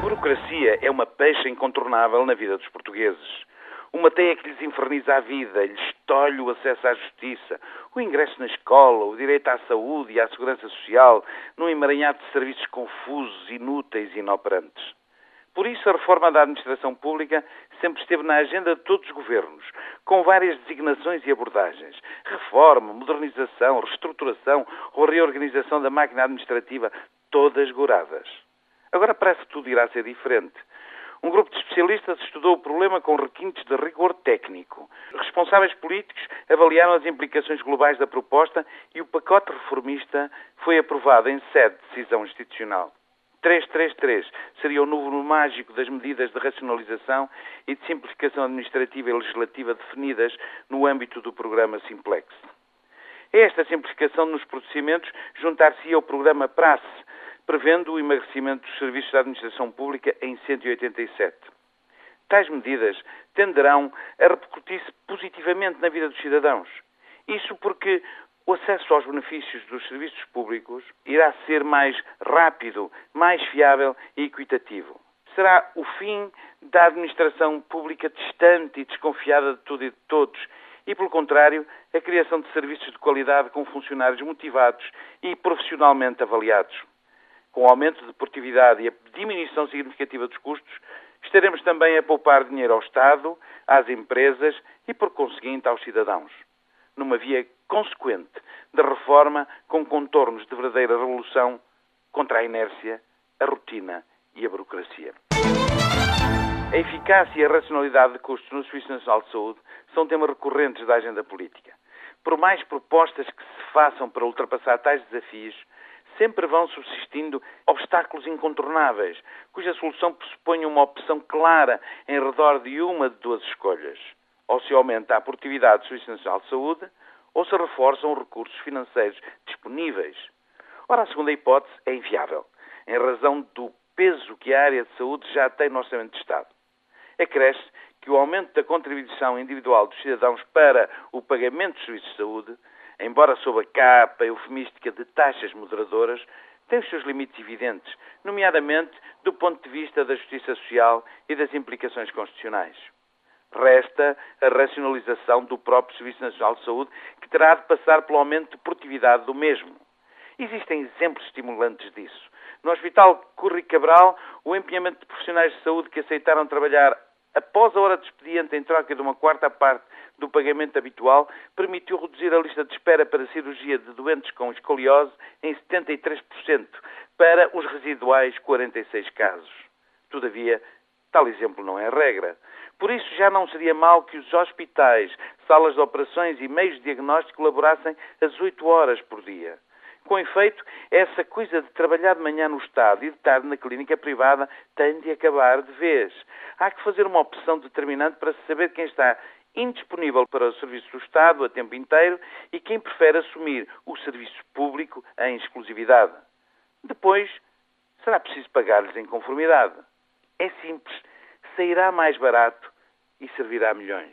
burocracia é uma peixe incontornável na vida dos portugueses. Uma teia que lhes inferniza a vida, lhes tolhe o acesso à justiça, o ingresso na escola, o direito à saúde e à segurança social, num emaranhado de serviços confusos, inúteis e inoperantes. Por isso, a reforma da administração pública sempre esteve na agenda de todos os governos, com várias designações e abordagens. Reforma, modernização, reestruturação ou reorganização da máquina administrativa, todas goradas. Agora parece que tudo irá ser diferente. Um grupo de especialistas estudou o problema com requintes de rigor técnico. Responsáveis políticos avaliaram as implicações globais da proposta e o pacote reformista foi aprovado em sede de decisão institucional. 333 seria o número mágico das medidas de racionalização e de simplificação administrativa e legislativa definidas no âmbito do programa Simplex. A esta simplificação nos procedimentos juntar-se ao programa PRACE, prevendo o emagrecimento dos serviços da administração pública em 187. Tais medidas tenderão a repercutir-se positivamente na vida dos cidadãos. Isso porque o acesso aos benefícios dos serviços públicos irá ser mais rápido, mais fiável e equitativo. Será o fim da administração pública distante e desconfiada de tudo e de todos e, pelo contrário, a criação de serviços de qualidade com funcionários motivados e profissionalmente avaliados. Com o aumento de produtividade e a diminuição significativa dos custos, estaremos também a poupar dinheiro ao Estado, às empresas e, por conseguinte, aos cidadãos numa via consequente de reforma com contornos de verdadeira revolução contra a inércia, a rotina e a burocracia. A eficácia e a racionalidade de custos no Serviço Nacional de Saúde são temas recorrentes da agenda política. Por mais propostas que se façam para ultrapassar tais desafios, sempre vão subsistindo obstáculos incontornáveis, cuja solução pressupõe uma opção clara em redor de uma de duas escolhas ou se aumenta a produtividade do Serviço Nacional de Saúde, ou se reforçam os recursos financeiros disponíveis. Ora, a segunda hipótese é inviável, em razão do peso que a área de saúde já tem no Orçamento de Estado. Acresce que o aumento da contribuição individual dos cidadãos para o pagamento dos serviços de saúde, embora sob a capa eufemística de taxas moderadoras, tem os seus limites evidentes, nomeadamente do ponto de vista da justiça social e das implicações constitucionais. Resta a racionalização do próprio Serviço Nacional de Saúde, que terá de passar pelo aumento de produtividade do mesmo. Existem exemplos estimulantes disso. No Hospital Curri Cabral, o empenhamento de profissionais de saúde que aceitaram trabalhar após a hora de expediente em troca de uma quarta parte do pagamento habitual, permitiu reduzir a lista de espera para cirurgia de doentes com escoliose em 73%, para os residuais 46 casos. Todavia, tal exemplo não é regra. Por isso, já não seria mal que os hospitais, salas de operações e meios de diagnóstico laborassem às 8 horas por dia. Com efeito, essa coisa de trabalhar de manhã no Estado e de tarde na clínica privada tem de acabar de vez. Há que fazer uma opção determinante para saber quem está indisponível para o serviço do Estado a tempo inteiro e quem prefere assumir o serviço público em exclusividade. Depois, será preciso pagar-lhes em conformidade. É simples sairá mais barato e servirá milhões.